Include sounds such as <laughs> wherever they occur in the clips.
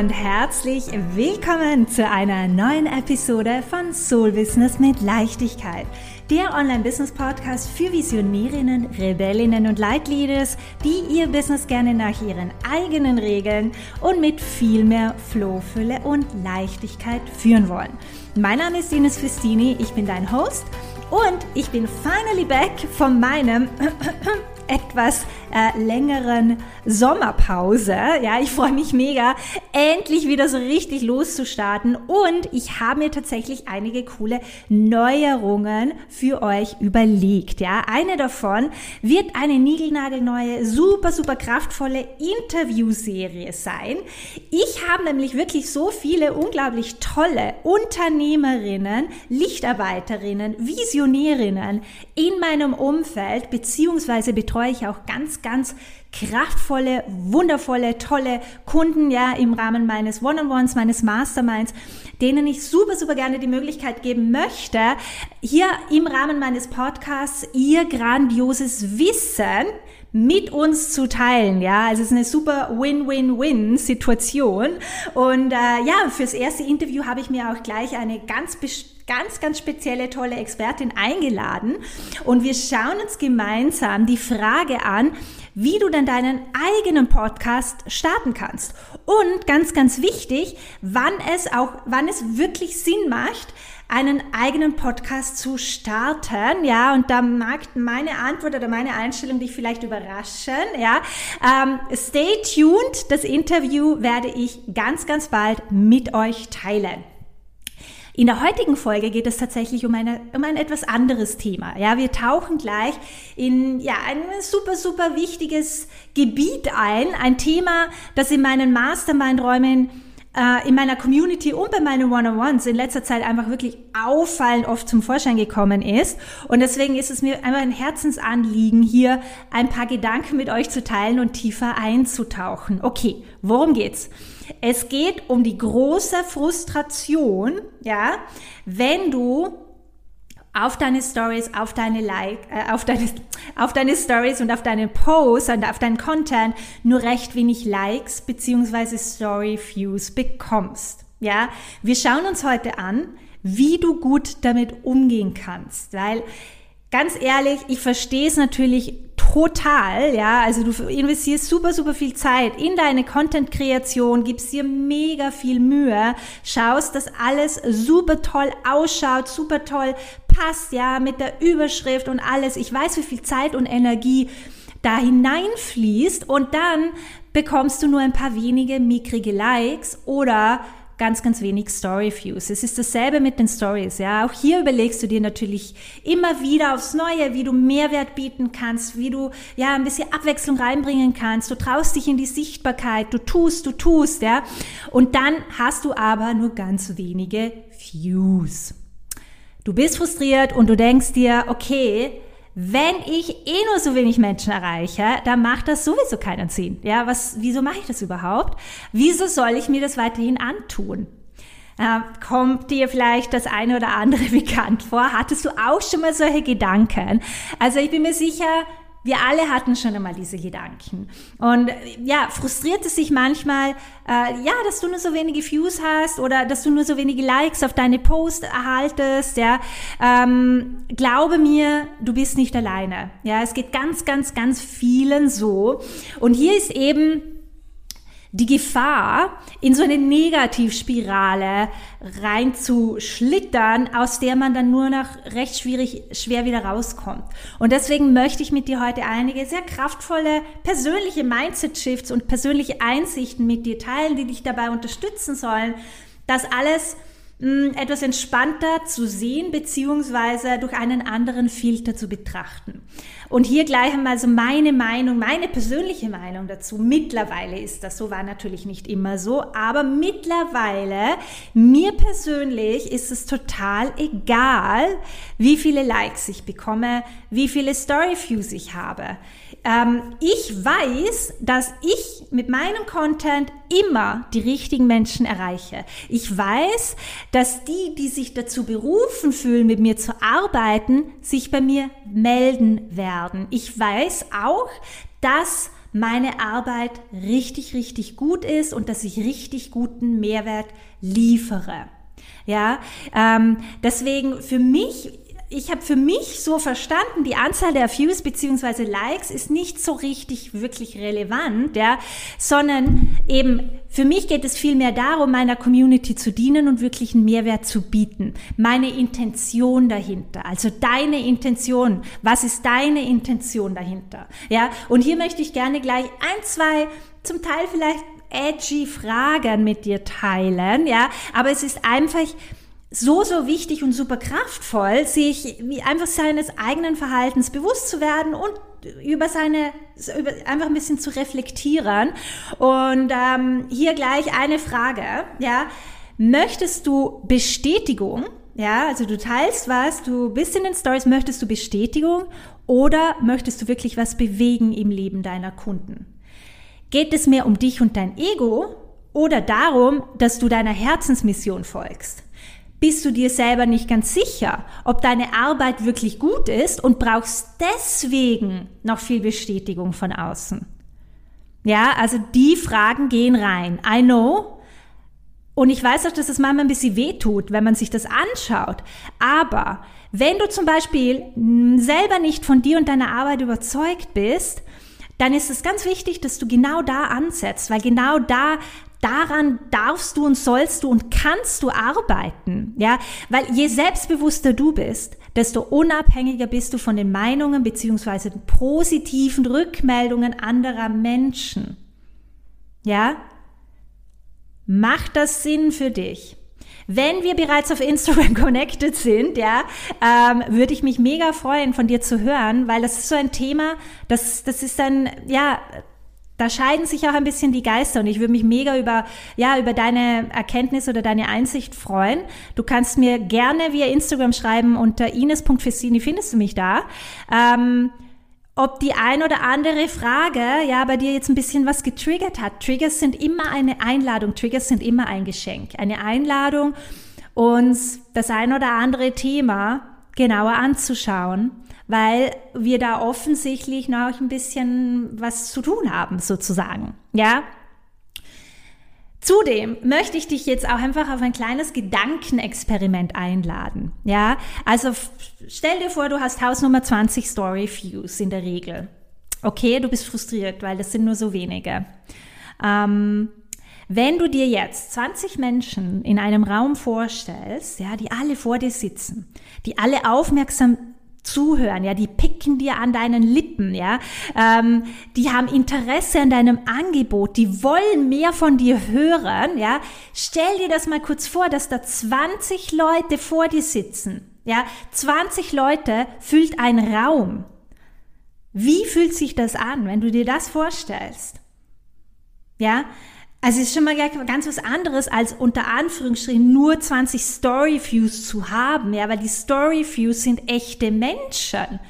und herzlich willkommen zu einer neuen Episode von Soul Business mit Leichtigkeit. Der Online-Business-Podcast für Visionärinnen, Rebellinnen und Leitleaders, die ihr Business gerne nach ihren eigenen Regeln und mit viel mehr Flow, Fülle und Leichtigkeit führen wollen. Mein Name ist Ines Festini, ich bin dein Host und ich bin finally back von meinem <coughs> etwas äh, längeren Sommerpause. Ja, ich freue mich mega, endlich wieder so richtig loszustarten. Und ich habe mir tatsächlich einige coole Neuerungen für euch überlegt. Ja, eine davon wird eine niegelnagelneue, super, super kraftvolle Interviewserie sein. Ich habe nämlich wirklich so viele unglaublich tolle Unternehmerinnen, Lichtarbeiterinnen, Visionärinnen in meinem Umfeld, beziehungsweise betreue ich auch ganz, ganz kraftvolle, wundervolle, tolle Kunden, ja, im Rahmen meines One-on-Ones, meines Masterminds, denen ich super, super gerne die Möglichkeit geben möchte, hier im Rahmen meines Podcasts ihr grandioses Wissen mit uns zu teilen. Ja, also es ist eine super Win-Win-Win-Situation. Und äh, ja, fürs erste Interview habe ich mir auch gleich eine ganz ganz, ganz spezielle, tolle Expertin eingeladen. Und wir schauen uns gemeinsam die Frage an, wie du denn deinen eigenen Podcast starten kannst. Und ganz, ganz wichtig, wann es auch, wann es wirklich Sinn macht, einen eigenen Podcast zu starten, ja, und da mag meine Antwort oder meine Einstellung dich vielleicht überraschen, ja. Ähm, stay tuned, das Interview werde ich ganz, ganz bald mit euch teilen. In der heutigen Folge geht es tatsächlich um, eine, um ein etwas anderes Thema. Ja, wir tauchen gleich in ja, ein super, super wichtiges Gebiet ein. Ein Thema, das in meinen Mastermind-Räumen äh, in meiner Community und bei meinen One-on-Ones in letzter Zeit einfach wirklich auffallend oft zum Vorschein gekommen ist. Und deswegen ist es mir einfach ein Herzensanliegen, hier ein paar Gedanken mit euch zu teilen und tiefer einzutauchen. Okay, worum geht's? Es geht um die große Frustration, ja, wenn du auf deine Stories, auf deine Like, äh, auf deine, <laughs> auf deine Stories und auf deine Posts und auf deinen Content nur recht wenig Likes beziehungsweise Story Views bekommst. Ja, wir schauen uns heute an, wie du gut damit umgehen kannst, weil ganz ehrlich, ich verstehe es natürlich total, ja, also du investierst super, super viel Zeit in deine Content-Kreation, gibst dir mega viel Mühe, schaust, dass alles super toll ausschaut, super toll passt, ja, mit der Überschrift und alles. Ich weiß, wie viel Zeit und Energie da hineinfließt und dann bekommst du nur ein paar wenige mickrige Likes oder ganz, ganz wenig Story-Views. Es ist dasselbe mit den Stories, ja. Auch hier überlegst du dir natürlich immer wieder aufs Neue, wie du Mehrwert bieten kannst, wie du, ja, ein bisschen Abwechslung reinbringen kannst. Du traust dich in die Sichtbarkeit, du tust, du tust, ja. Und dann hast du aber nur ganz wenige Views. Du bist frustriert und du denkst dir, okay, wenn ich eh nur so wenig Menschen erreiche, dann macht das sowieso keinen Sinn. Ja, was, wieso mache ich das überhaupt? Wieso soll ich mir das weiterhin antun? Äh, kommt dir vielleicht das eine oder andere <laughs> bekannt vor? Hattest du auch schon mal solche Gedanken? Also ich bin mir sicher, wir alle hatten schon einmal diese Gedanken. Und ja, frustriert es sich manchmal, äh, ja, dass du nur so wenige Views hast oder dass du nur so wenige Likes auf deine Post erhaltest. Ja, ähm, glaube mir, du bist nicht alleine. Ja, es geht ganz, ganz, ganz vielen so. Und hier ist eben die Gefahr, in so eine Negativspirale reinzuschlittern, aus der man dann nur noch recht schwierig, schwer wieder rauskommt. Und deswegen möchte ich mit dir heute einige sehr kraftvolle persönliche Mindset-Shifts und persönliche Einsichten mit dir teilen, die dich dabei unterstützen sollen, das alles hm, etwas entspannter zu sehen, beziehungsweise durch einen anderen Filter zu betrachten. Und hier gleich einmal so meine Meinung, meine persönliche Meinung dazu. Mittlerweile ist das so, war natürlich nicht immer so, aber mittlerweile, mir persönlich ist es total egal, wie viele Likes ich bekomme, wie viele Story Views ich habe. Ähm, ich weiß, dass ich mit meinem Content immer die richtigen Menschen erreiche. Ich weiß, dass die, die sich dazu berufen fühlen, mit mir zu arbeiten, sich bei mir melden werden. Ich weiß auch, dass meine Arbeit richtig, richtig gut ist und dass ich richtig guten Mehrwert liefere. Ja, ähm, deswegen für mich ich habe für mich so verstanden, die Anzahl der Views beziehungsweise Likes ist nicht so richtig wirklich relevant, ja, sondern eben für mich geht es vielmehr darum, meiner Community zu dienen und wirklich einen Mehrwert zu bieten. Meine Intention dahinter, also deine Intention. Was ist deine Intention dahinter? Ja, und hier möchte ich gerne gleich ein, zwei, zum Teil vielleicht edgy Fragen mit dir teilen, ja, aber es ist einfach, so, so wichtig und super kraftvoll, sich wie einfach seines eigenen Verhaltens bewusst zu werden und über seine, über, einfach ein bisschen zu reflektieren. Und ähm, hier gleich eine Frage, ja. Möchtest du Bestätigung? Ja, also du teilst was, du bist in den Stories, möchtest du Bestätigung oder möchtest du wirklich was bewegen im Leben deiner Kunden? Geht es mehr um dich und dein Ego oder darum, dass du deiner Herzensmission folgst? Bist du dir selber nicht ganz sicher, ob deine Arbeit wirklich gut ist und brauchst deswegen noch viel Bestätigung von außen. Ja, also die Fragen gehen rein. I know. Und ich weiß auch, dass es manchmal ein bisschen wehtut, wenn man sich das anschaut. Aber wenn du zum Beispiel selber nicht von dir und deiner Arbeit überzeugt bist, dann ist es ganz wichtig, dass du genau da ansetzt, weil genau da daran darfst du und sollst du und kannst du arbeiten, ja, weil je selbstbewusster du bist, desto unabhängiger bist du von den Meinungen beziehungsweise positiven Rückmeldungen anderer Menschen. Ja? Macht das Sinn für dich? Wenn wir bereits auf Instagram <laughs> connected sind, ja, ähm, würde ich mich mega freuen, von dir zu hören, weil das ist so ein Thema, das, das ist ein, ja, da scheiden sich auch ein bisschen die Geister und ich würde mich mega über, ja, über deine Erkenntnis oder deine Einsicht freuen. Du kannst mir gerne via Instagram schreiben unter ines.fessini findest du mich da. Ähm, ob die ein oder andere Frage ja bei dir jetzt ein bisschen was getriggert hat. Triggers sind immer eine Einladung, Triggers sind immer ein Geschenk. Eine Einladung, uns das ein oder andere Thema genauer anzuschauen weil wir da offensichtlich noch ein bisschen was zu tun haben, sozusagen. Ja? Zudem möchte ich dich jetzt auch einfach auf ein kleines Gedankenexperiment einladen. Ja, also stell dir vor, du hast Hausnummer 20 Story Views in der Regel. Okay, du bist frustriert, weil das sind nur so wenige. Ähm, wenn du dir jetzt 20 Menschen in einem Raum vorstellst, ja, die alle vor dir sitzen, die alle aufmerksam zuhören, ja, die picken dir an deinen Lippen, ja, ähm, die haben Interesse an deinem Angebot, die wollen mehr von dir hören, ja. Stell dir das mal kurz vor, dass da 20 Leute vor dir sitzen, ja, 20 Leute füllt ein Raum. Wie fühlt sich das an, wenn du dir das vorstellst? Ja, also es ist schon mal ganz was anderes, als unter Anführungsstrichen nur 20 Story-Views zu haben, ja, weil die Story-Views sind echte Menschen,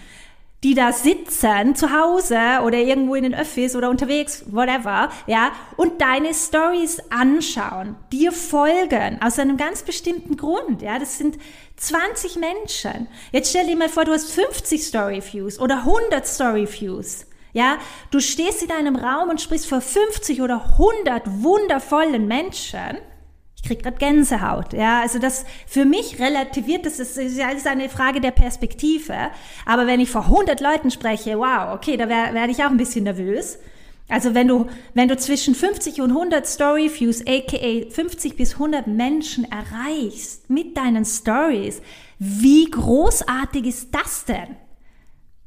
die da sitzen, zu Hause oder irgendwo in den Öffis oder unterwegs, whatever, ja, und deine Stories anschauen, dir folgen, aus einem ganz bestimmten Grund, ja, das sind 20 Menschen. Jetzt stell dir mal vor, du hast 50 Story-Views oder 100 Story-Views. Ja, du stehst in einem Raum und sprichst vor 50 oder 100 wundervollen Menschen. Ich krieg gerade Gänsehaut. Ja, also das für mich relativiert, das ist, ist alles eine Frage der Perspektive. Aber wenn ich vor 100 Leuten spreche, wow, okay, da werde werd ich auch ein bisschen nervös. Also wenn du, wenn du zwischen 50 und 100 Story Views, aka 50 bis 100 Menschen erreichst mit deinen Stories, wie großartig ist das denn?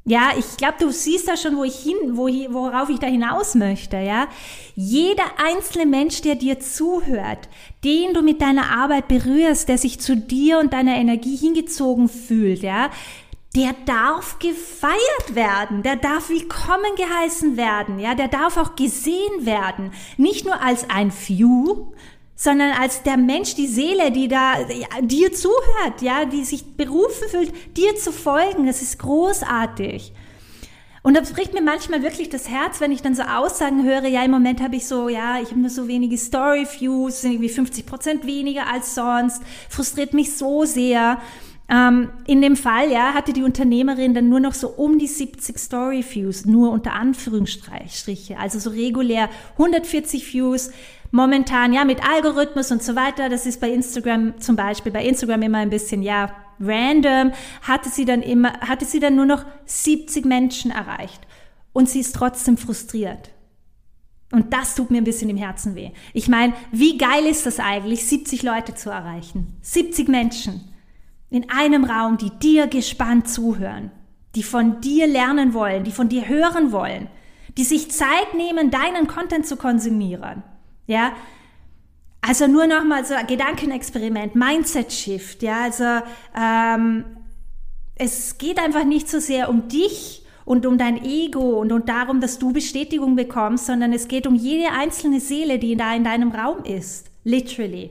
Ja, ich glaube, du siehst da schon, wo ich hin, wo, worauf ich da hinaus möchte, ja. Jeder einzelne Mensch, der dir zuhört, den du mit deiner Arbeit berührst, der sich zu dir und deiner Energie hingezogen fühlt, ja, der darf gefeiert werden, der darf willkommen geheißen werden, ja, der darf auch gesehen werden, nicht nur als ein Few, sondern als der Mensch, die Seele, die da ja, dir zuhört, ja, die sich berufen fühlt, dir zu folgen. Das ist großartig. Und das bricht mir manchmal wirklich das Herz, wenn ich dann so Aussagen höre, ja, im Moment habe ich so, ja, ich habe nur so wenige Story-Views, irgendwie 50 Prozent weniger als sonst, frustriert mich so sehr. Ähm, in dem Fall, ja, hatte die Unternehmerin dann nur noch so um die 70 Story Views, nur unter Anführungsstriche, also so regulär 140 Views. Momentan, ja, mit Algorithmus und so weiter, das ist bei Instagram zum Beispiel, bei Instagram immer ein bisschen, ja, random, hatte sie dann immer, hatte sie dann nur noch 70 Menschen erreicht. Und sie ist trotzdem frustriert. Und das tut mir ein bisschen im Herzen weh. Ich meine, wie geil ist das eigentlich, 70 Leute zu erreichen? 70 Menschen in einem Raum, die dir gespannt zuhören, die von dir lernen wollen, die von dir hören wollen, die sich Zeit nehmen, deinen Content zu konsumieren. Ja, also nur nochmal so ein Gedankenexperiment, Mindset Shift. Ja, also ähm, es geht einfach nicht so sehr um dich und um dein Ego und, und darum, dass du Bestätigung bekommst, sondern es geht um jede einzelne Seele, die da in deinem Raum ist. Literally.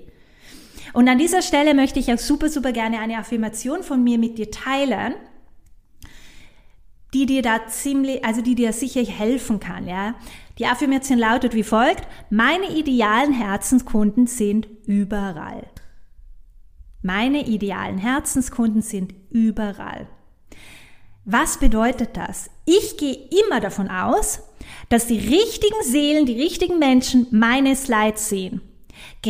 Und an dieser Stelle möchte ich auch super, super gerne eine Affirmation von mir mit dir teilen, die dir da ziemlich, also die dir sicher helfen kann, ja. Die Affirmation lautet wie folgt, meine idealen Herzenskunden sind überall. Meine idealen Herzenskunden sind überall. Was bedeutet das? Ich gehe immer davon aus, dass die richtigen Seelen, die richtigen Menschen meine Slides sehen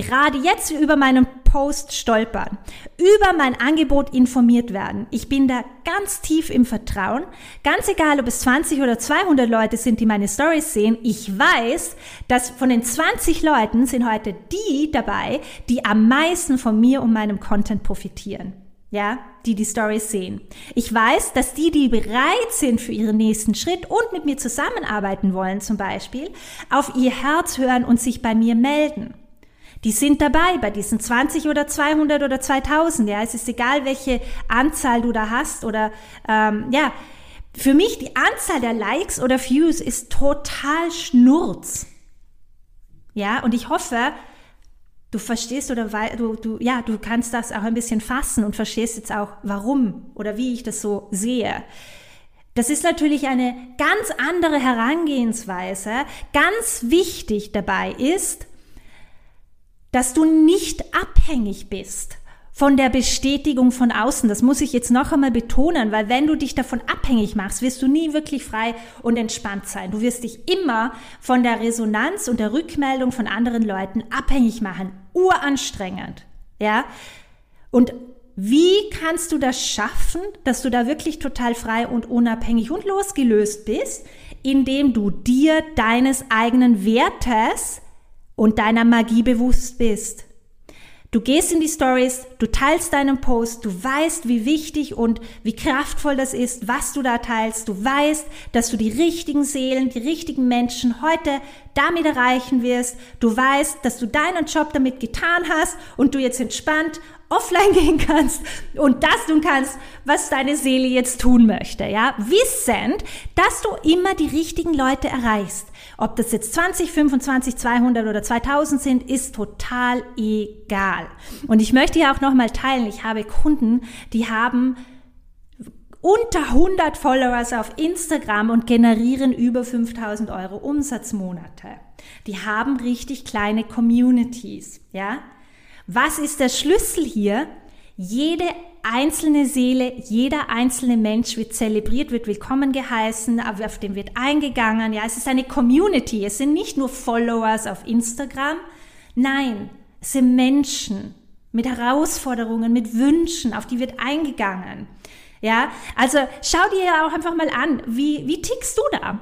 gerade jetzt über meinen Post stolpern, über mein Angebot informiert werden. Ich bin da ganz tief im Vertrauen. Ganz egal, ob es 20 oder 200 Leute sind, die meine Stories sehen. Ich weiß, dass von den 20 Leuten sind heute die dabei, die am meisten von mir und meinem Content profitieren. Ja, die die Stories sehen. Ich weiß, dass die, die bereit sind für ihren nächsten Schritt und mit mir zusammenarbeiten wollen zum Beispiel, auf ihr Herz hören und sich bei mir melden. Die sind dabei bei diesen 20 oder 200 oder 2000. Ja, es ist egal, welche Anzahl du da hast oder ähm, ja. Für mich die Anzahl der Likes oder Views ist total Schnurz. Ja, und ich hoffe, du verstehst oder du, du, ja, du kannst das auch ein bisschen fassen und verstehst jetzt auch, warum oder wie ich das so sehe. Das ist natürlich eine ganz andere Herangehensweise. Ganz wichtig dabei ist, dass du nicht abhängig bist von der Bestätigung von außen. Das muss ich jetzt noch einmal betonen, weil wenn du dich davon abhängig machst, wirst du nie wirklich frei und entspannt sein. Du wirst dich immer von der Resonanz und der Rückmeldung von anderen Leuten abhängig machen. Uranstrengend. Ja? Und wie kannst du das schaffen, dass du da wirklich total frei und unabhängig und losgelöst bist, indem du dir deines eigenen Wertes und deiner Magie bewusst bist. Du gehst in die Stories, du teilst deinen Post, du weißt, wie wichtig und wie kraftvoll das ist, was du da teilst. Du weißt, dass du die richtigen Seelen, die richtigen Menschen heute damit erreichen wirst. Du weißt, dass du deinen Job damit getan hast und du jetzt entspannt offline <laughs> gehen kannst und das tun kannst, was deine Seele jetzt tun möchte, ja? Wissend, dass du immer die richtigen Leute erreichst. Ob das jetzt 20, 25, 200 oder 2000 sind, ist total egal. Und ich möchte ja auch nochmal teilen, ich habe Kunden, die haben unter 100 Followers auf Instagram und generieren über 5000 Euro Umsatzmonate. Die haben richtig kleine Communities, ja? Was ist der Schlüssel hier? Jede einzelne Seele, jeder einzelne Mensch wird zelebriert, wird willkommen geheißen, auf dem wird eingegangen. Ja, es ist eine Community. Es sind nicht nur Followers auf Instagram. Nein, es sind Menschen mit Herausforderungen, mit Wünschen, auf die wird eingegangen. Ja, also schau dir auch einfach mal an, wie, wie tickst du da?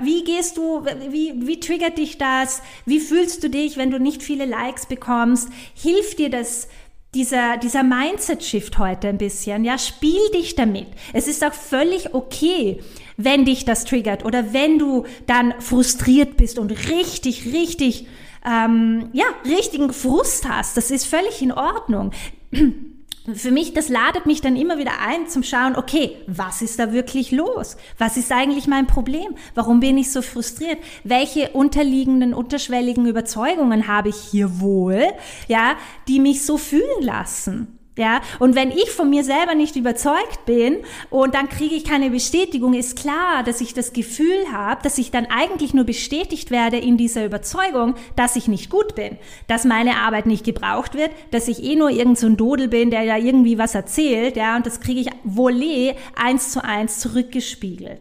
Wie gehst du, wie, wie triggert dich das? Wie fühlst du dich, wenn du nicht viele Likes bekommst? Hilft dir das, dieser, dieser Mindset-Shift heute ein bisschen? Ja, spiel dich damit. Es ist auch völlig okay, wenn dich das triggert oder wenn du dann frustriert bist und richtig, richtig, ähm, ja, richtigen Frust hast. Das ist völlig in Ordnung <clears throat> für mich, das ladet mich dann immer wieder ein zum Schauen, okay, was ist da wirklich los? Was ist eigentlich mein Problem? Warum bin ich so frustriert? Welche unterliegenden, unterschwelligen Überzeugungen habe ich hier wohl, ja, die mich so fühlen lassen? Ja, und wenn ich von mir selber nicht überzeugt bin und dann kriege ich keine Bestätigung, ist klar, dass ich das Gefühl habe, dass ich dann eigentlich nur bestätigt werde in dieser Überzeugung, dass ich nicht gut bin, dass meine Arbeit nicht gebraucht wird, dass ich eh nur irgend so ein Dodel bin, der ja irgendwie was erzählt, ja, und das kriege ich volé eins zu eins zurückgespiegelt.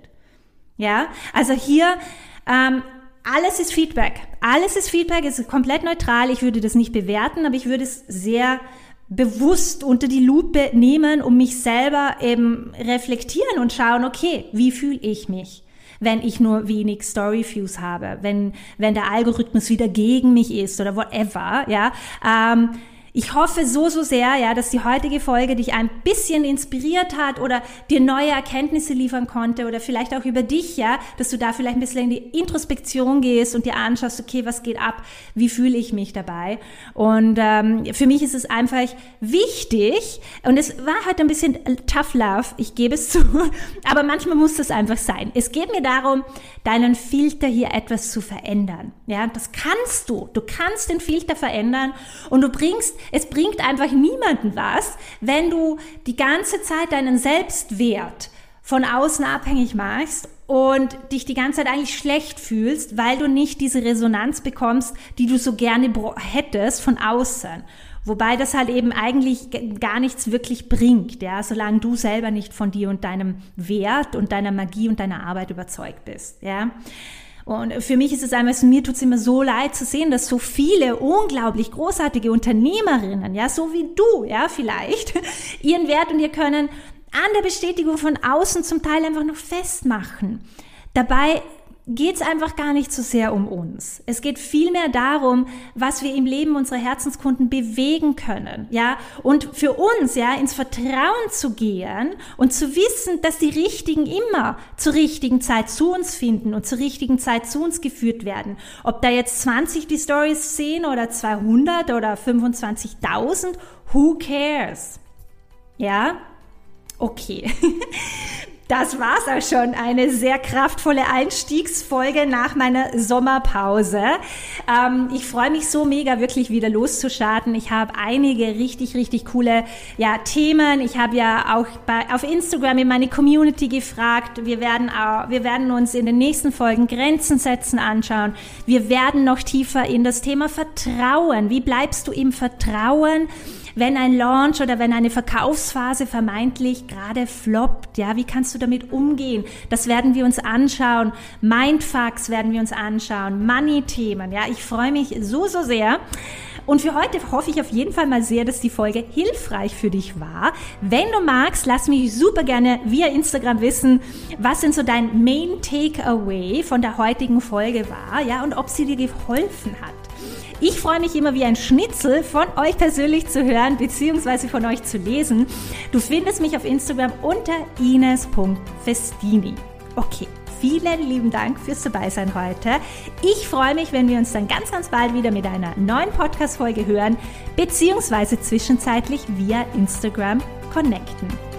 Ja, also hier ähm, alles ist Feedback. Alles ist Feedback, ist komplett neutral. Ich würde das nicht bewerten, aber ich würde es sehr bewusst unter die Lupe nehmen, um mich selber eben reflektieren und schauen, okay, wie fühle ich mich? wenn ich nur wenig Story Views habe, wenn, wenn der Algorithmus wieder gegen mich ist oder whatever, ja. Ähm, ich hoffe so, so sehr, ja, dass die heutige Folge dich ein bisschen inspiriert hat oder dir neue Erkenntnisse liefern konnte oder vielleicht auch über dich, ja, dass du da vielleicht ein bisschen in die Introspektion gehst und dir anschaust, okay, was geht ab, wie fühle ich mich dabei? Und ähm, für mich ist es einfach wichtig und es war heute ein bisschen tough love, ich gebe es <laughs> zu, aber manchmal muss das einfach sein. Es geht mir darum, deinen Filter hier etwas zu verändern, ja, das kannst du. Du kannst den Filter verändern und du bringst es bringt einfach niemanden was, wenn du die ganze Zeit deinen Selbstwert von außen abhängig machst und dich die ganze Zeit eigentlich schlecht fühlst, weil du nicht diese Resonanz bekommst, die du so gerne hättest von außen. Wobei das halt eben eigentlich gar nichts wirklich bringt, ja, solange du selber nicht von dir und deinem Wert und deiner Magie und deiner Arbeit überzeugt bist, ja. Und für mich ist es einmal, mir tut es immer so leid zu sehen, dass so viele unglaublich großartige Unternehmerinnen, ja, so wie du, ja, vielleicht, <laughs> ihren Wert und ihr Können an der Bestätigung von außen zum Teil einfach noch festmachen. Dabei geht es einfach gar nicht so sehr um uns. Es geht vielmehr darum, was wir im Leben unserer Herzenskunden bewegen können, ja, und für uns, ja, ins Vertrauen zu gehen und zu wissen, dass die Richtigen immer zur richtigen Zeit zu uns finden und zur richtigen Zeit zu uns geführt werden. Ob da jetzt 20 die Stories sehen oder 200 oder 25.000, who cares? Ja? Okay. <laughs> Das war's auch schon. Eine sehr kraftvolle Einstiegsfolge nach meiner Sommerpause. Ähm, ich freue mich so mega, wirklich wieder loszustarten. Ich habe einige richtig, richtig coole ja, Themen. Ich habe ja auch bei, auf Instagram in meine Community gefragt. Wir werden, auch, wir werden uns in den nächsten Folgen Grenzen setzen anschauen. Wir werden noch tiefer in das Thema Vertrauen. Wie bleibst du im Vertrauen? Wenn ein Launch oder wenn eine Verkaufsphase vermeintlich gerade floppt, ja, wie kannst du damit umgehen? Das werden wir uns anschauen. Mindfucks werden wir uns anschauen. Money-Themen, ja, ich freue mich so, so sehr. Und für heute hoffe ich auf jeden Fall mal sehr, dass die Folge hilfreich für dich war. Wenn du magst, lass mich super gerne via Instagram wissen, was denn so dein Main Takeaway von der heutigen Folge war, ja, und ob sie dir geholfen hat. Ich freue mich immer wie ein Schnitzel von euch persönlich zu hören bzw. von euch zu lesen. Du findest mich auf Instagram unter ines.festini. Okay. Vielen lieben Dank fürs Dabeisein heute. Ich freue mich, wenn wir uns dann ganz, ganz bald wieder mit einer neuen Podcast-Folge hören, beziehungsweise zwischenzeitlich via Instagram connecten.